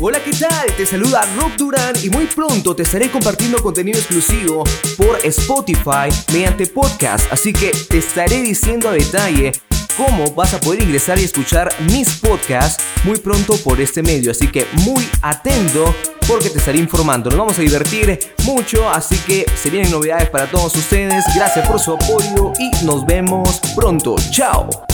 Hola, ¿qué tal? Te saluda Rob Durán y muy pronto te estaré compartiendo contenido exclusivo por Spotify mediante podcast, así que te estaré diciendo a detalle cómo vas a poder ingresar y escuchar mis podcasts muy pronto por este medio. Así que muy atento porque te estaré informando. Nos vamos a divertir mucho, así que se vienen novedades para todos ustedes. Gracias por su apoyo y nos vemos pronto. Chao.